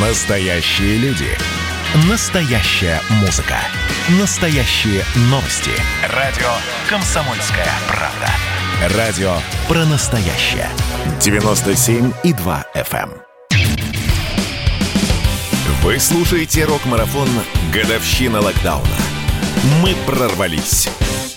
Настоящие люди. Настоящая музыка. Настоящие новости. Радио «Комсомольская правда». Радио про настоящее. 97,2 FM. эм. Вы слушаете рок-марафон «Годовщина локдауна». Мы прорвались.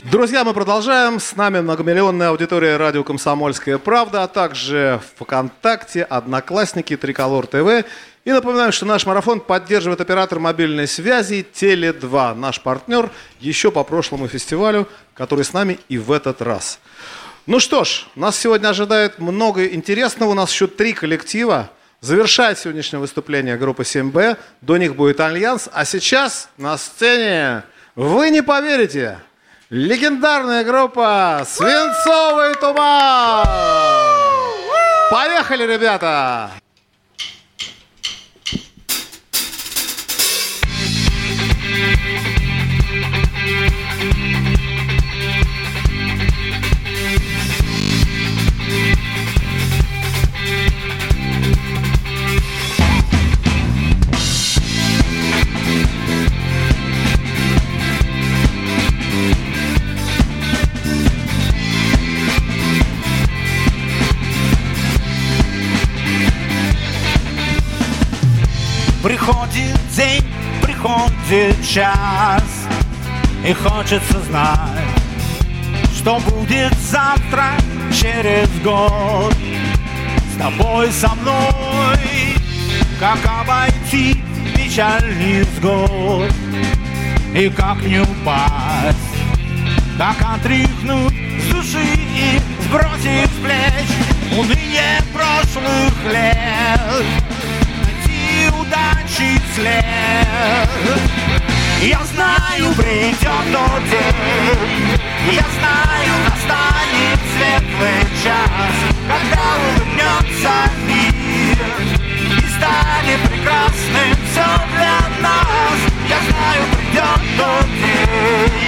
Друзья, мы продолжаем. С нами многомиллионная аудитория радио «Комсомольская правда», а также ВКонтакте, Одноклассники, Триколор ТВ. И напоминаю, что наш марафон поддерживает оператор мобильной связи Теле2, наш партнер еще по прошлому фестивалю, который с нами и в этот раз. Ну что ж, нас сегодня ожидает много интересного. У нас еще три коллектива. Завершает сегодняшнее выступление группа 7Б. До них будет Альянс. А сейчас на сцене, вы не поверите, легендарная группа Свинцовый туман. Поехали, ребята! Приходит час. И хочется знать, что будет завтра, через год. С тобой, со мной, как обойти печальный взгод. И как не упасть, как отряхнуть с души и сбросить с плеч Уныние прошлых лет удачи след. Я знаю, придет тот день, я знаю, настанет светлый час, когда улыбнется мир и станет прекрасным все для нас. Я знаю, придет тот день,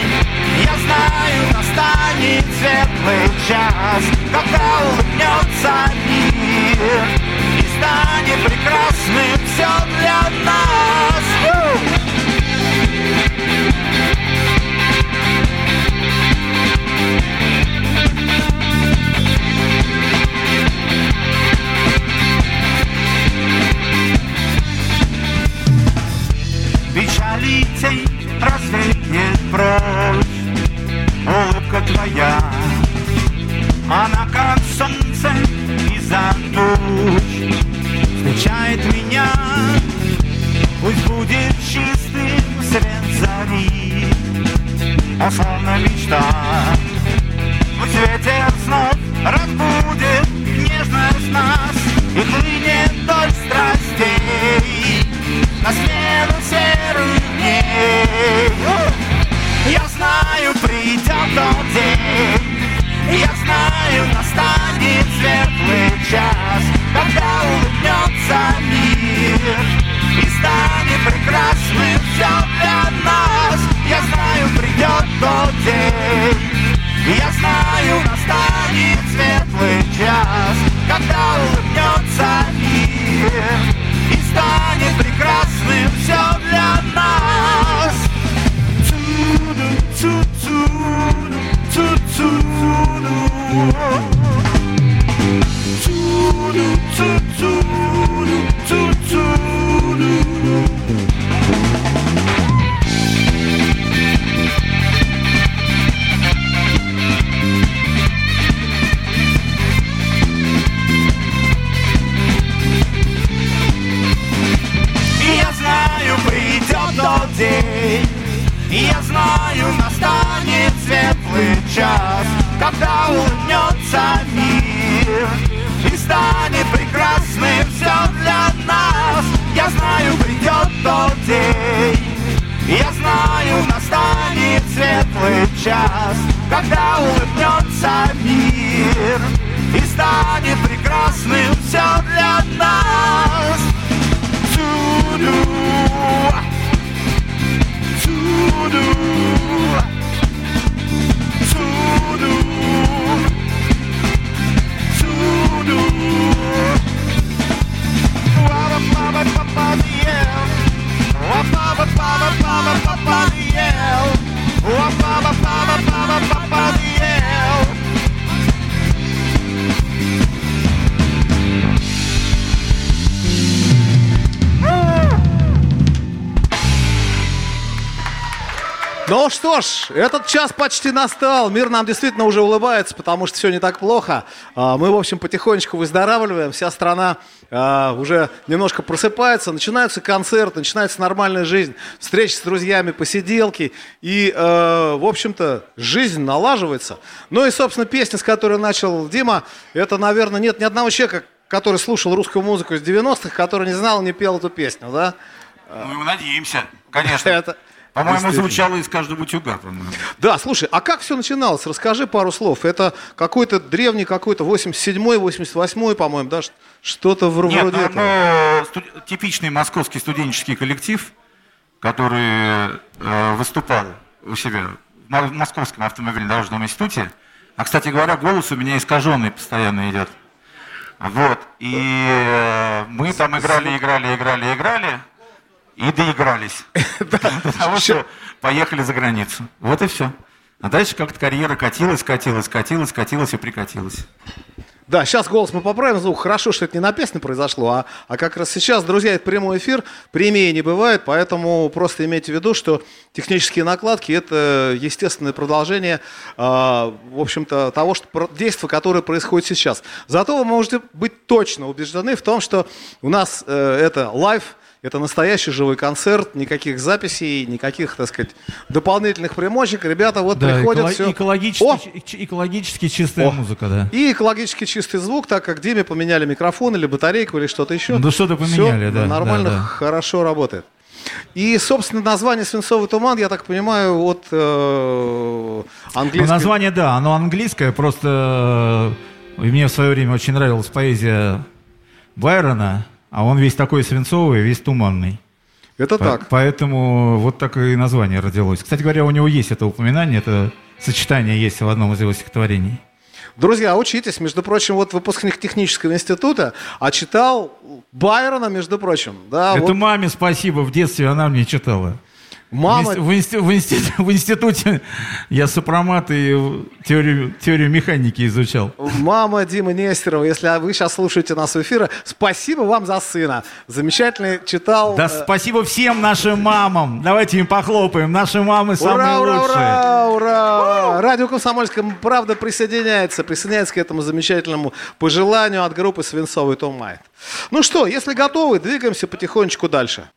прекрасным все для Когда улыбнется мир. И станет прекрасным все для нас. Я знаю, придет тот день. Я знаю, настанет светлый час, когда улыбнется мир. И станет прекрасным Ну что ж, этот час почти настал. Мир нам действительно уже улыбается, потому что все не так плохо. А, Мы, в общем, потихонечку выздоравливаем. Вся страна а, уже немножко просыпается. Начинаются концерты, начинается нормальная жизнь. Встречи с друзьями, посиделки. И, э, в общем-то, жизнь налаживается. Ну и, собственно, песня, с которой начал Дима, это, наверное, нет ни одного человека, который слушал русскую музыку из 90-х, который не знал, не пел эту песню, да? Ну, мы надеемся, конечно. Это По-моему, звучало из каждого утюга, по-моему. Да, слушай, а как все начиналось? Расскажи пару слов. Это какой-то древний, какой-то 87-й, 88-й, по-моему, да? Что-то в- Нет, вроде ну, этого. ну, студ- типичный московский студенческий коллектив, который э, выступал у себя в Московском автомобильно-дорожном институте. А, кстати говоря, голос у меня искаженный постоянно идет. Вот. И э, мы там играли, играли, играли, играли. И доигрались. До того, что поехали за границу. Вот и все. А дальше как-то карьера катилась, катилась, катилась, катилась и прикатилась. Да, сейчас голос мы поправим звук. Хорошо, что это не на песне произошло, а, а как раз сейчас, друзья, это прямой эфир, премии не бывает, поэтому просто имейте в виду, что технические накладки – это естественное продолжение, а, в общем-то, того что, действия, которое происходит сейчас. Зато вы можете быть точно убеждены в том, что у нас э, это live, это настоящий живой концерт, никаких записей, никаких, так сказать, дополнительных примочек. Ребята вот Да, приходят, эколо- все... экологически, О! экологически чистая О! музыка, да. И экологически чистый звук, так как Диме поменяли микрофон или батарейку или что-то еще. Ну, что-то поменяли, Всё да, Нормально, да, да. хорошо работает. И, собственно, название «Свинцовый туман», я так понимаю, от э, Ну, английского... название, да, оно английское, просто э, мне в свое время очень нравилась поэзия Байрона, а он весь такой свинцовый, весь туманный. Это По- так. Поэтому вот такое и название родилось. Кстати говоря, у него есть это упоминание, это сочетание есть в одном из его стихотворений. Друзья, учитесь. Между прочим, вот выпускник технического института, а читал Байрона, между прочим. Да, это вот маме спасибо, в детстве она мне читала. Мама... В, инсти- в инсти- в институте я сопромат и теорию, теорию механики изучал. Мама Димы Нестерова, если вы сейчас слушаете нас в эфире, спасибо вам за сына. Замечательный читал. Да э, спасибо всем нашим мамам. Давайте им похлопаем. Наши мамы самые Ура, ура, лучшие. ура, ура! Радио Комсомольская правда присоединяется, присоединяется к этому замечательному пожеланию от группы Свинцовый Том Майт. Ну что, если готовы, двигаемся потихонечку дальше.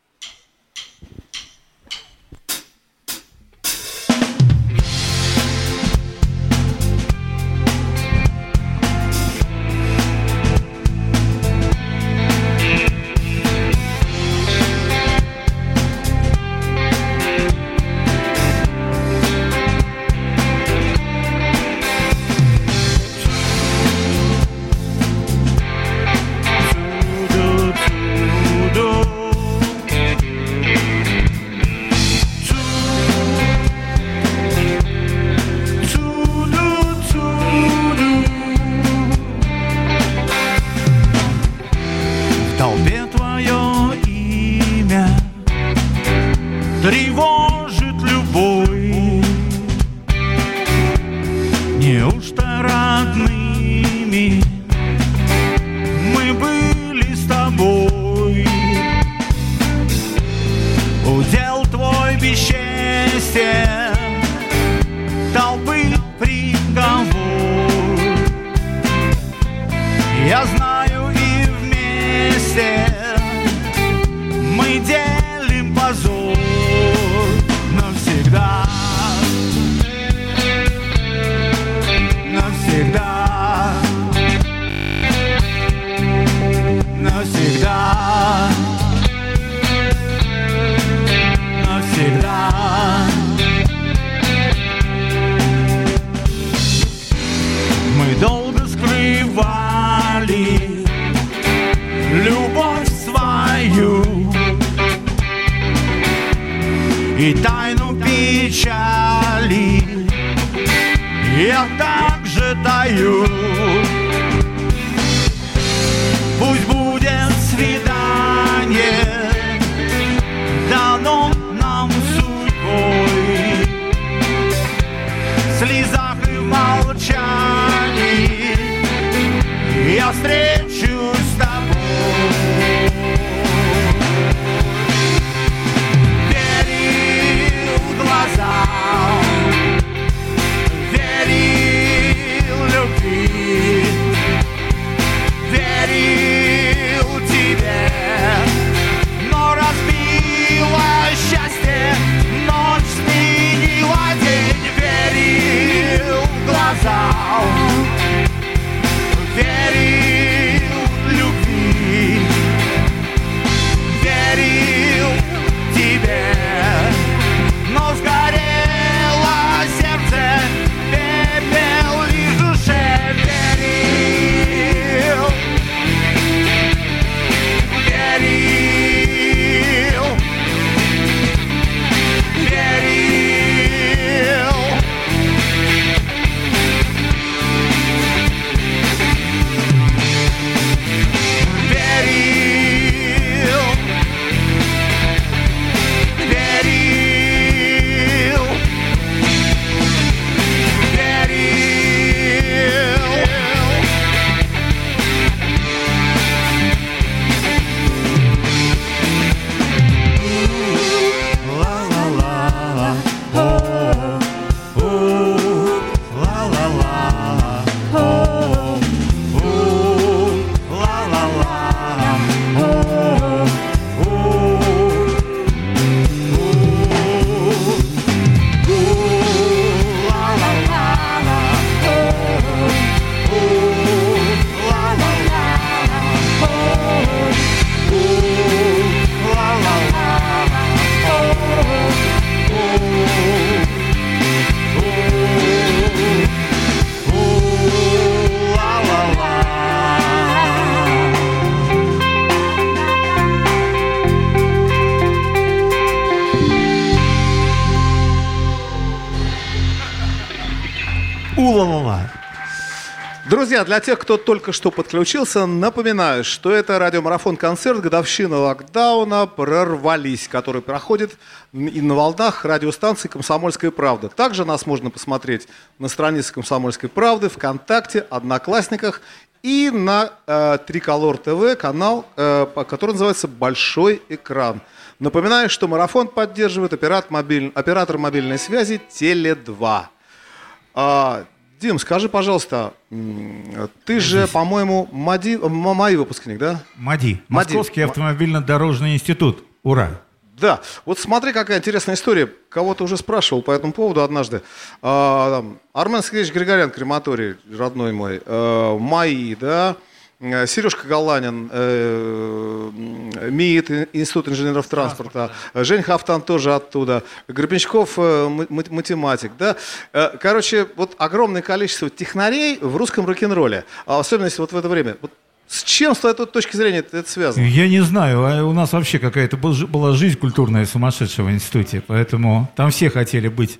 Друзья, для тех, кто только что подключился, напоминаю, что это радиомарафон-концерт годовщина локдауна «Прорвались», который проходит и на волнах радиостанции «Комсомольская правда». Также нас можно посмотреть на странице «Комсомольской правды», ВКонтакте, Одноклассниках и на э, Триколор ТВ канал, э, который называется «Большой экран». Напоминаю, что марафон поддерживает оператор, мобиль... оператор мобильной связи «Теле2». Дим, скажи, пожалуйста, ты же, по-моему, МАДИ, м- МАИ выпускник, да? МАДИ. МАДИ. Московский автомобильно-дорожный институт. Ура. Да, вот смотри, какая интересная история. Кого-то уже спрашивал по этому поводу однажды. А, Армен Сергеевич Григорян, крематорий, родной мой, э, МАИ, да, Э, Сережка Галанин, э, МИИТ, Институт инженеров транспорта, Жень Хафтан тоже оттуда, Гребенщиков, э, математик, да. Э, Короче, вот огромное количество технарей в русском рок-н-ролле, а особенно если вот в это время. Вот с чем, с твоей точки зрения, это, связано? Я не знаю, а у нас вообще какая-то был- была жизнь культурная сумасшедшая в институте, поэтому там все хотели быть.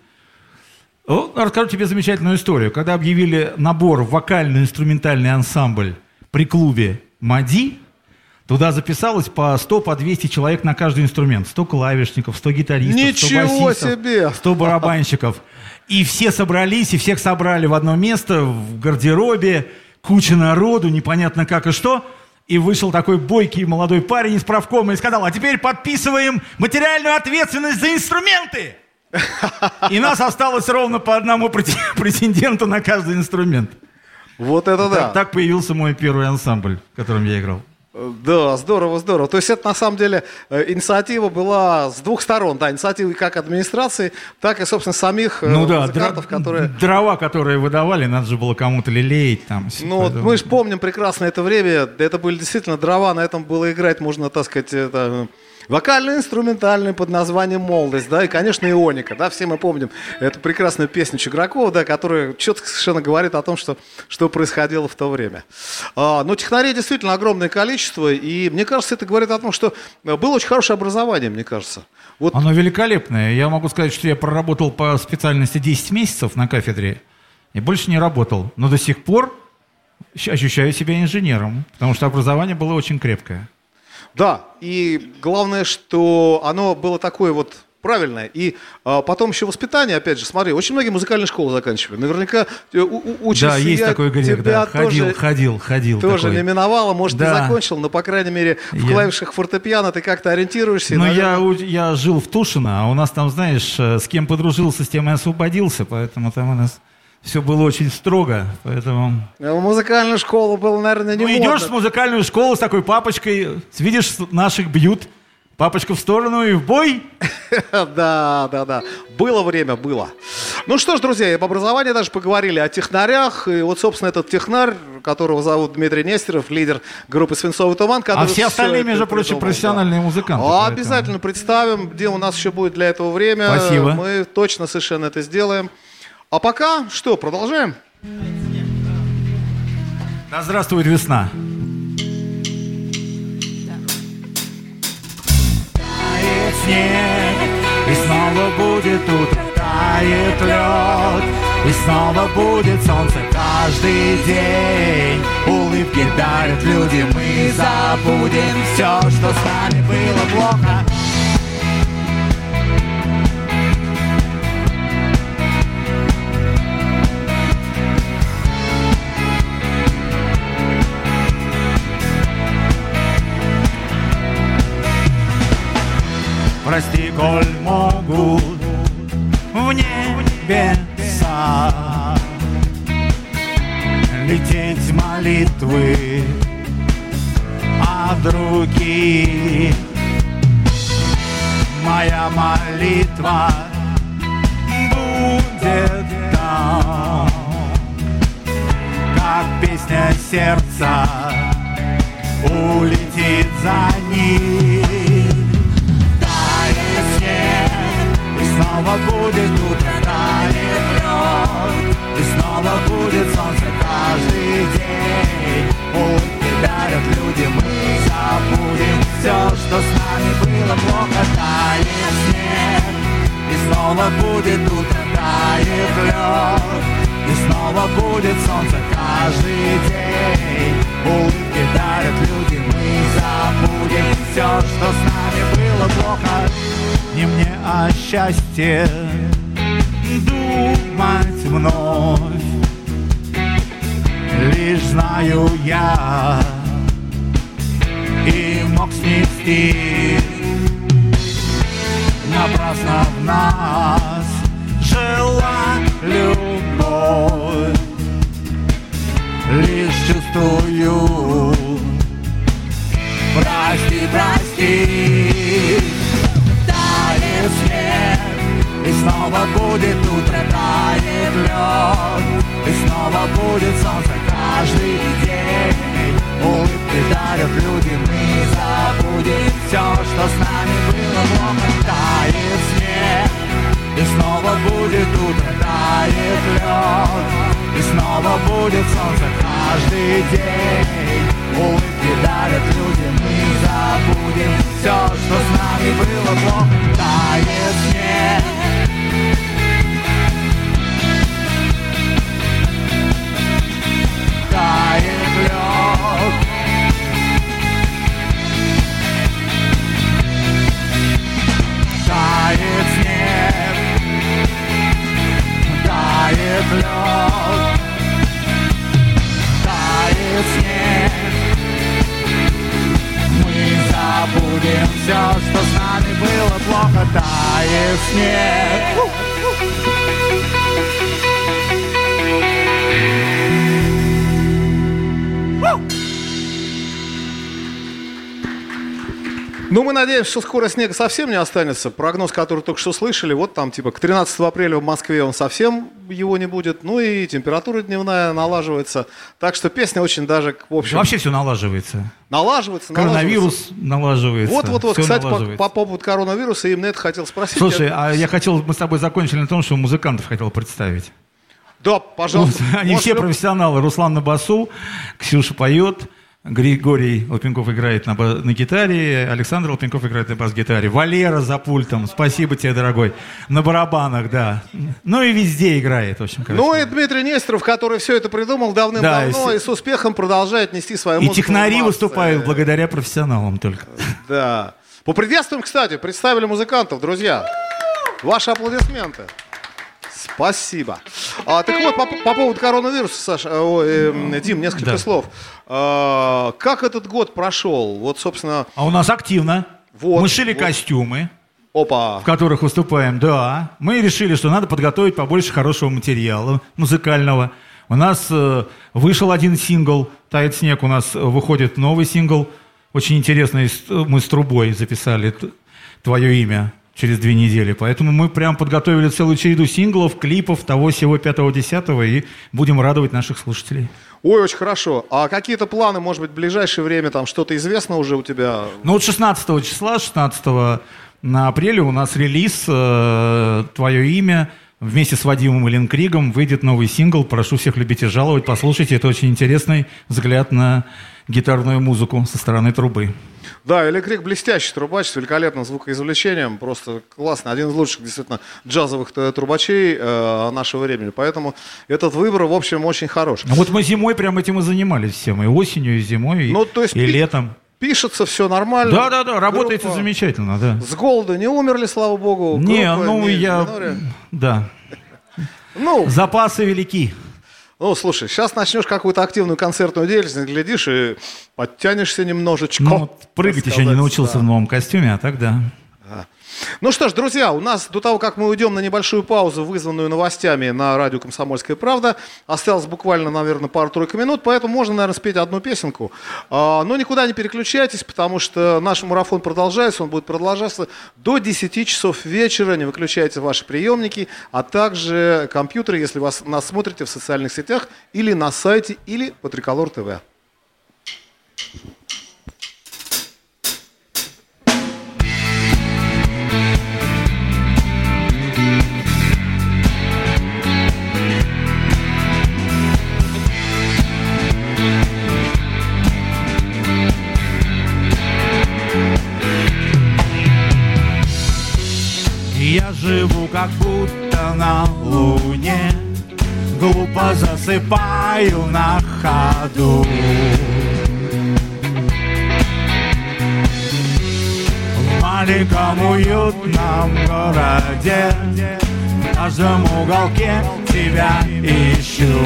Расскажу тебе замечательную историю. Когда объявили набор вокально-инструментальный ансамбль при клубе МАДИ, туда записалось по 100, по 200 человек на каждый инструмент. 100 клавишников, 100 гитаристов, 100 Ничего басистов, себе! 100 барабанщиков. И все собрались, и всех собрали в одно место, в гардеробе, куча народу, непонятно как и что. И вышел такой бойкий молодой парень из правкома и сказал, а теперь подписываем материальную ответственность за инструменты. И нас осталось ровно по одному прете- претенденту на каждый инструмент. Вот это да. Так, так появился мой первый ансамбль, в котором я играл. Да, здорово, здорово. То есть это на самом деле э, инициатива была с двух сторон, да, инициатива как администрации, так и, собственно, самих э, Ну да, музыкантов, дра- которые... дрова, которые выдавали, надо же было кому-то лелеять там. Ну, вот мы же помним прекрасно это время, это были действительно дрова, на этом было играть, можно, так сказать, это, вокально-инструментальный под названием «Молодость», да, и, конечно, «Ионика», да, все мы помним эту прекрасную песню Чигракова, да, которая четко совершенно говорит о том, что, что происходило в то время. А, но технарей действительно огромное количество, и мне кажется, это говорит о том, что э, было очень хорошее образование, мне кажется. Вот Оно великолепное. Я могу сказать, что я проработал по специальности 10 месяцев на кафедре и больше не работал. Но до сих пор ощущаю себя инженером, потому что образование было очень крепкое. Да, и главное, что оно было такое вот правильное. И а, потом еще воспитание, опять же, смотри, очень многие музыкальные школы заканчивали. Наверняка э, у- у- учишься, да, есть я такой грех, да. Ходил, тоже, ходил, ходил. тоже такой. не миновало, может, Да. не закончил, но, по крайней мере, в Я- клавишах фортепиано ты как-то ориентируешься. Но наверное, я, я жил в Тушино, а у нас там, знаешь, э, с кем подружился, с тем и освободился, поэтому там у нас все было очень строго, поэтому... В музыкальную школу было, наверное, не Ну, модно. идешь в музыкальную школу с такой папочкой, видишь, наших бьют, папочка в сторону и в бой. Да, да, да. Было время, было. Ну что ж, друзья, об образовании даже поговорили, о технарях. И вот, собственно, этот технарь, которого зовут Дмитрий Нестеров, лидер группы «Свинцовый туман». А все остальные, между прочим, профессиональные музыканты. А, Обязательно представим, где у нас еще будет для этого время. Спасибо. Мы точно совершенно это сделаем. А пока что, продолжаем? Да здравствует весна. Тает снег, и снова будет утро, тает лед, и снова будет солнце каждый день. Улыбки дарят люди, мы забудем все, что с нами было плохо. Прости, коль могут в небеса Лететь молитвы от руки. Моя молитва будет там Как песня сердца улетит за ним снова будет тает лед, и снова будет солнце каждый день. Улыбки дарят люди, мы забудем все, что с нами было плохо. Тает снег, и снова будет утро, тает лед, и снова будет солнце каждый день Улыбки дарят люди, мы забудем все, что с нами было плохо Не мне, а счастье. Думать вновь. Лишь знаю я. И мог снести Напрасно в нас жила любовь. Лишь чувствую. Прости, прости снова будет утро, тает лед И снова будет солнце каждый день. Улыбки дарят люди, мы забудем все, что с нами было плохо Тает снег. И снова будет утро, тает лед И снова будет солнце каждый день. Улыбки дарят люди, мы забудем Все, что с нами было плохо, тает снег Тает лед Тает снег мы надеемся, что скоро снега совсем не останется. Прогноз, который только что слышали, вот там типа к 13 апреля в Москве он совсем его не будет. Ну и температура дневная налаживается. Так что песня очень даже, в общем, Вообще все налаживается. налаживается. налаживается. Коронавирус налаживается. Вот, вот, вот. всё Кстати, по, налаживается. по поводу коронавируса, именно это хотел спросить. Слушай, Я- а я хотел, мы с тобой закончили на том, что музыкантов хотел представить. Да, пожалуйста. Они все профессионалы. Руслан на басу, Ксюша поет, Григорий Лопенков играет на, ба- на гитаре, Александр Лопенков играет на бас-гитаре, Валера за пультом, спасибо тебе, дорогой, на барабанах, да. Ну и везде играет, в общем, короче. Ну и Дмитрий Нестеров, который все это придумал давным-давно Да, и и, с- с успехом продолжает нести свою И музыку. технари в массы. выступают благодаря профессионалам только. Да. Поприветствуем, кстати, представили музыкантов, друзья. Ваши аплодисменты. Спасибо. А, так вот, по, по поводу коронавируса, Саша, э, ой, э, Дим, несколько Да. слов. А, как этот год прошел? Вот, собственно, А у нас активно. Вот, Мы шили вот. костюмы, опа. в которых выступаем, да. Мы решили, что надо подготовить побольше хорошего материала музыкального. У нас э, вышел один сингл «Тает снег», у нас э, выходит новый сингл. Очень интересный, с- э, мы с трубой записали твое имя через две недели. Поэтому мы прям подготовили целую череду синглов, клипов того всего 5-10 и будем радовать наших слушателей. Ой, очень хорошо. А какие-то планы, может быть, в ближайшее время, там что-то известно уже у тебя? Ну вот 16 числа, 16 на апреля у нас релиз э, «Твое имя». Вместе с Вадимом Ленкригом выйдет новый сингл. Прошу всех любить и жаловать. Послушайте, это очень интересный взгляд на гитарную музыку со стороны трубы. Да, Электрик блестящий трубач с великолепным звукоизвлечением. Просто классно. Один из лучших, действительно, джазовых трубачей э, нашего времени. Поэтому этот выбор, в общем, очень хорош. Ну вот мы зимой прям этим и занимались всем. И осенью, и зимой, и, Ну, то есть и пи- летом. Пишется все нормально. Да-да-да, работает Группа замечательно, да. С голода не умерли, слава богу. Не, Группа ну не я... миноре. Да. Ну, Запасы велики. Ну, слушай, сейчас начнешь какую-то активную концертную деятельность, глядишь и подтянешься немножечко. Ну, вот прыгать еще не научился да. в новом костюме, а так да. Ну что ж, друзья, у нас до того, как мы уйдем на небольшую паузу, вызванную новостями на радио «Комсомольская правда», осталось буквально, наверное, пару-тройку минут, поэтому можно, наверное, спеть одну песенку. А, но никуда не переключайтесь, потому что наш марафон продолжается, он будет продолжаться до 10 часов вечера. Не выключайте ваши приемники, а также компьютеры, если вас нас смотрите в социальных сетях или на сайте, или по Триколор ТВ. Живу как будто на луне глупо засыпаю на ходу. В маленьком уютном городе В каждом уголке тебя ищу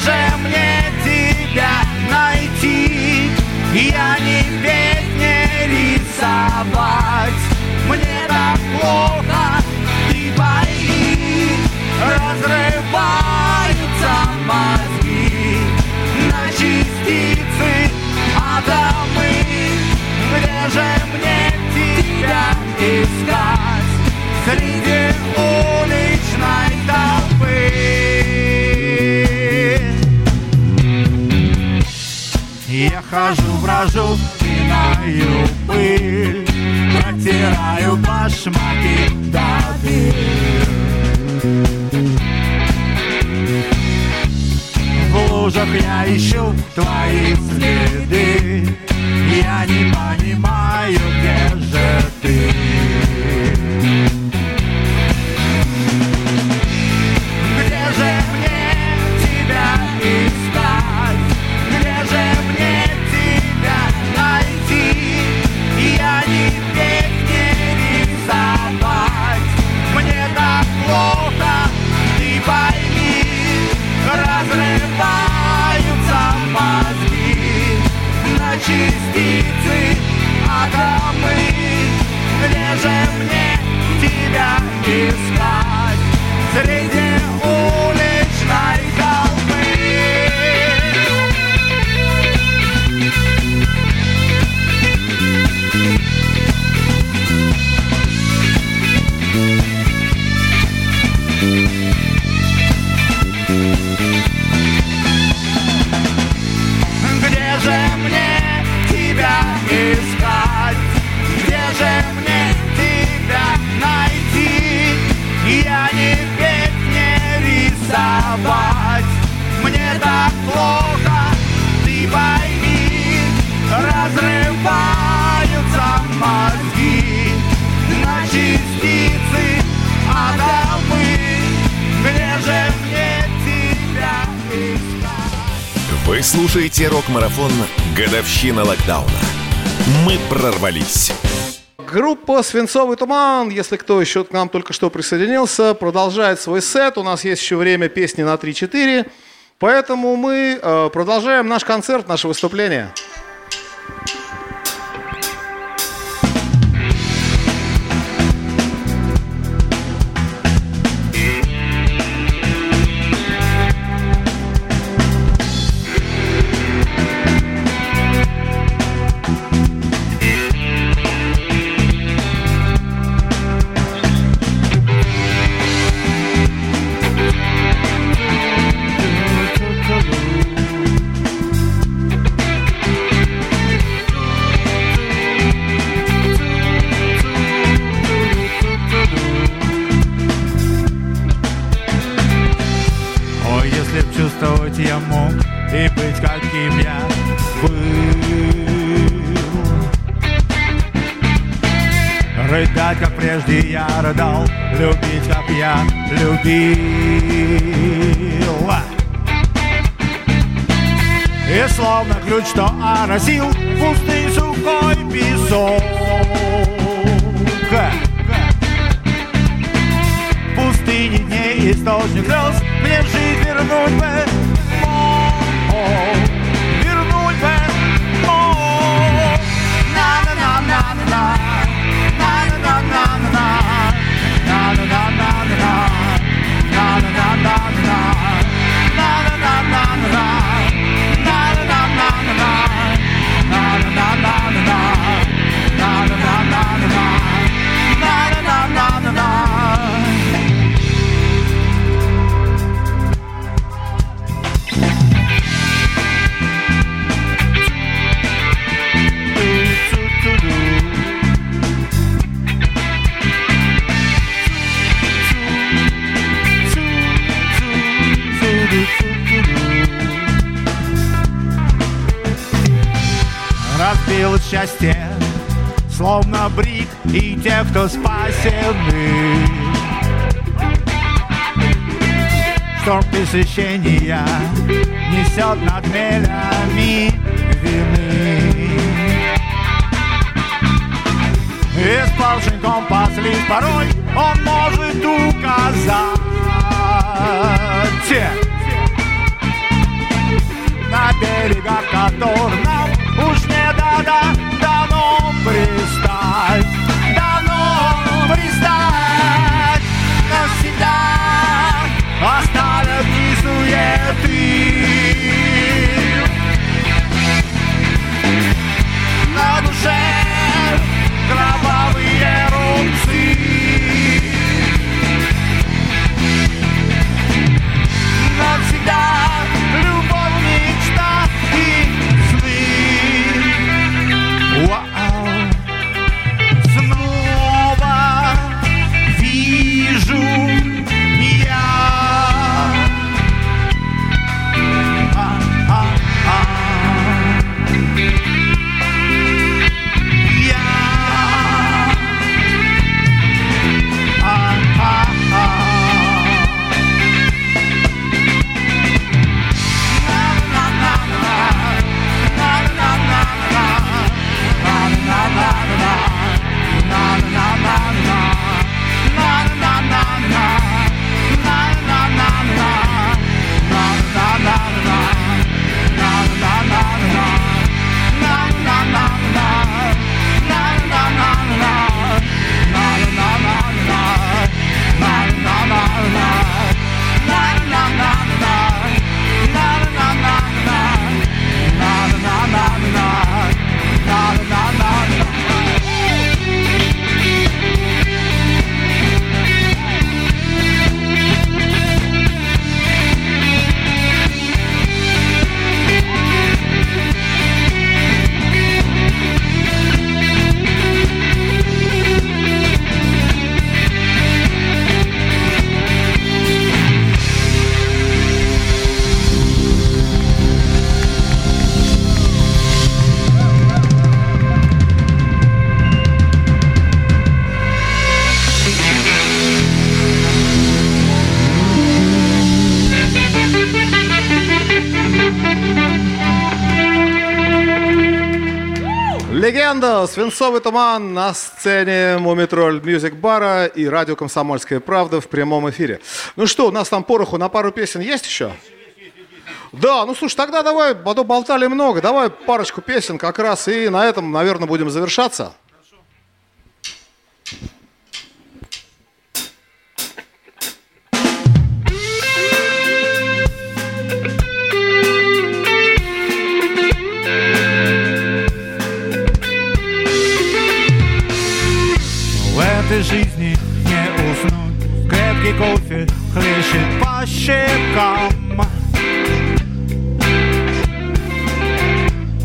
же мне тебя найти? Я не петь, не рисовать Мне так плохо, ты пойми Разрываются мозги На частицы атомы хожу, брожу, пинаю пыль Протираю башмаки до дыр. В лужах я ищу твои следы Я не понимаю, где же ты рисовать Мне так плохо, ты пойми Разрываются мозги На частицы атомы Где же мне тебя искать? Вы слушаете рок-марафон «Годовщина локдауна». Мы прорвались. Группа «Свинцовый туман», если кто еще к нам только что присоединился, продолжает свой сет. У нас есть еще время песни на 3-4. Поэтому мы э, продолжаем наш концерт, наше выступление. О, Прежде я рыдал, любить, как я любил. И словно ключ, что оросил пустый сухой песок. Пустыне дней источник слез Мне жить вернуть бы мог счастье, словно брик и те, кто спасены. Шторм пресыщения несет над мелями вины. Испорчен компас лишь порой он может указать на берегах которых нам уж не дано, дано пристать, дано пристать навсегда оставят дни суеты. Свинцовый туман на сцене Мумий Тролль Music Бара и радио Комсомольская правда в прямом эфире. Ну что, у нас там пороху на пару песен есть еще? Да, ну слушай, тогда давай, а болтали много, давай парочку песен как раз, и на этом, наверное, будем завершаться. Этой жизни не уснуть. Крепкий кофе хлещет по щекам.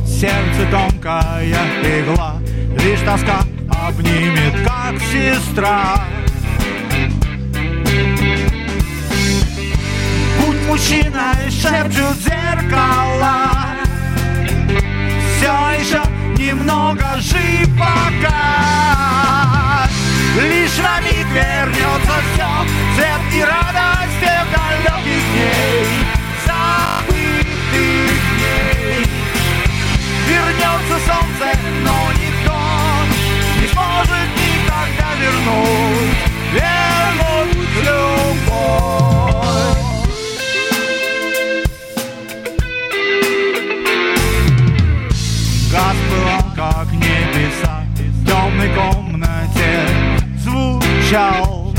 Сердце тонкая игла Лишь тоска обнимет, как сестра. Будь мужчиной, шепчут зеркала. Все еще немного жив пока Лишь на миг вернется все Свет и радость тех далеких дней Забытых дней. Вернется солнце, но никто Не сможет никогда вернуть. Вернуть любовь Звучал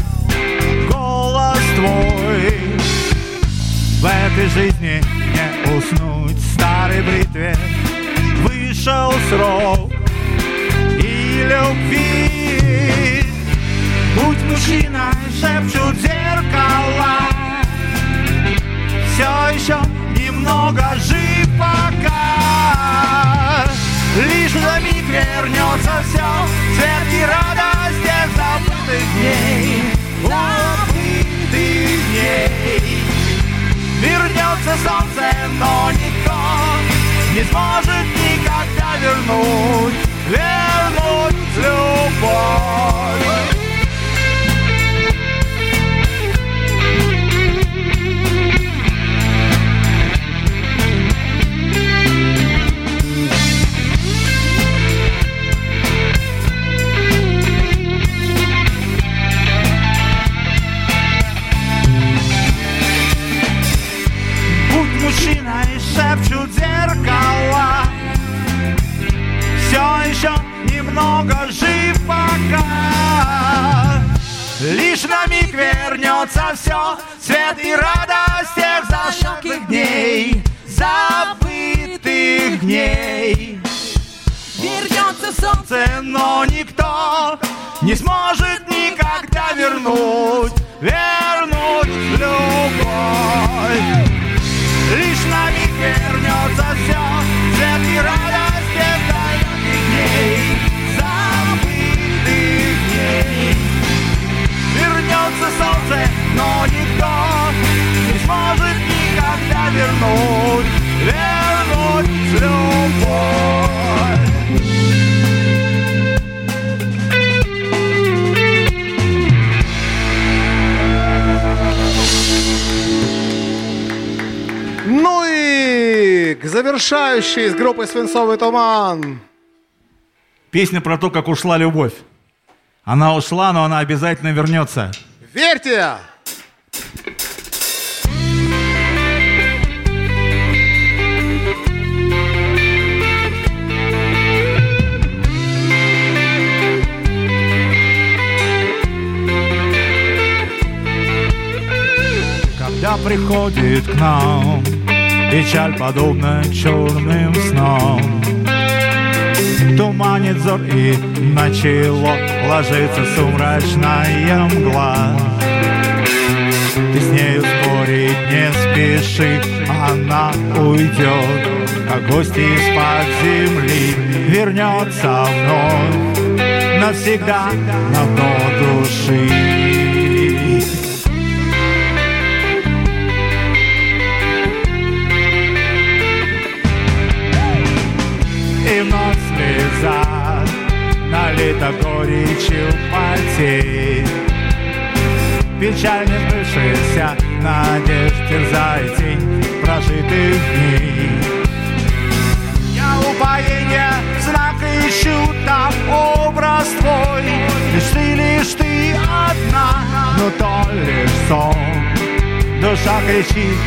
голос твой. В этой жизни не уснуть. Старой бритве Вышел срок. И любви. Будь мужчиной, шепчут зеркала. Все еще немного жив пока. Лишь на миг вернется все Свет и радость забытых дней Забытых дней Вернется солнце, но никто Не сможет никогда вернуть, вернуть любовь. Все еще немного жив пока Лишь на миг вернется все Свет и радость тех зашедших дней Забытых дней Вернется солнце, но никто не сможет никогда вернуть, вернуть любовь. Лишь на миг вернется все, свет и радость Солнце, но никто не сможет никогда вернуть, вернуть любовь. Ну и к завершающей с группой «Свинцовый туман». Песня про то, как ушла любовь. Она ушла, но она обязательно вернется. Верьте! Когда приходит к нам Печаль подобна черным снам Туманит взор и на чело Ложится сумрачная мгла. Ты с нею спорить не спеши Она уйдет, как гость из-под земли Вернется вновь. Навсегда на дно души. И вновь слеза налита горечью потерь Печаль не сбывшаяся надежд терзает тень прожитых дней Я упоения знак ищу там образ твой. Лишь ты, лишь ты одна, но то лишь сон. Душа кричит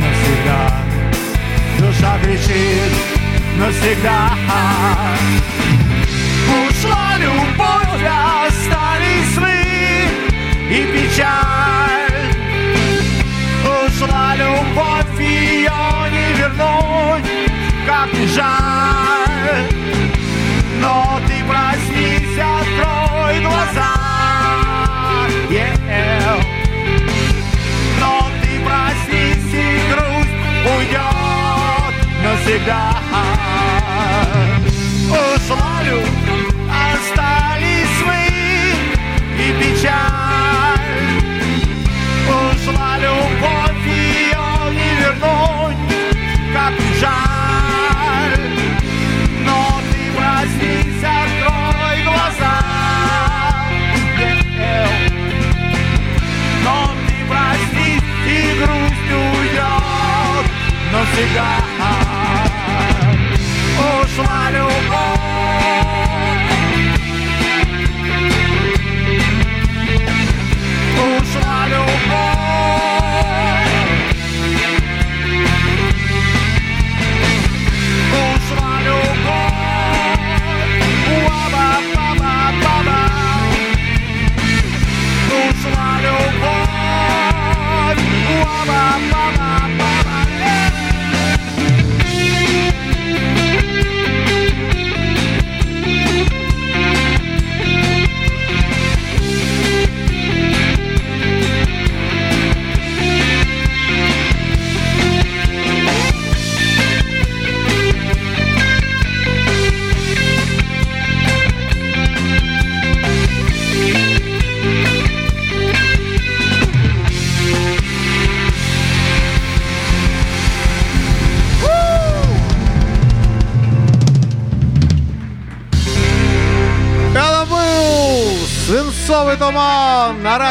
навсегда. Душа кричит навсегда. Ушла любовь, остались мы и печаль. Ушла любовь, ее не вернуть, как не жаль. Но ты проснись, открой глаза. Но ты проснись, и грусть уйдет навсегда остались мы и печаль. Ушла любовь, ее не вернуть, как жаль. Но ты проснись, открой глаза. Но ты проснись, и грусть уйдет навсегда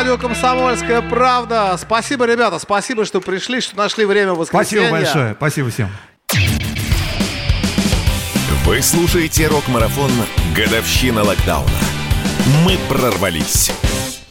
радио «Комсомольская правда». Спасибо, ребята, спасибо, что пришли, что нашли время в воскресенье. Спасибо большое. Спасибо всем. Вы слушаете рок-марафон «Годовщина локдауна». Мы прорвались.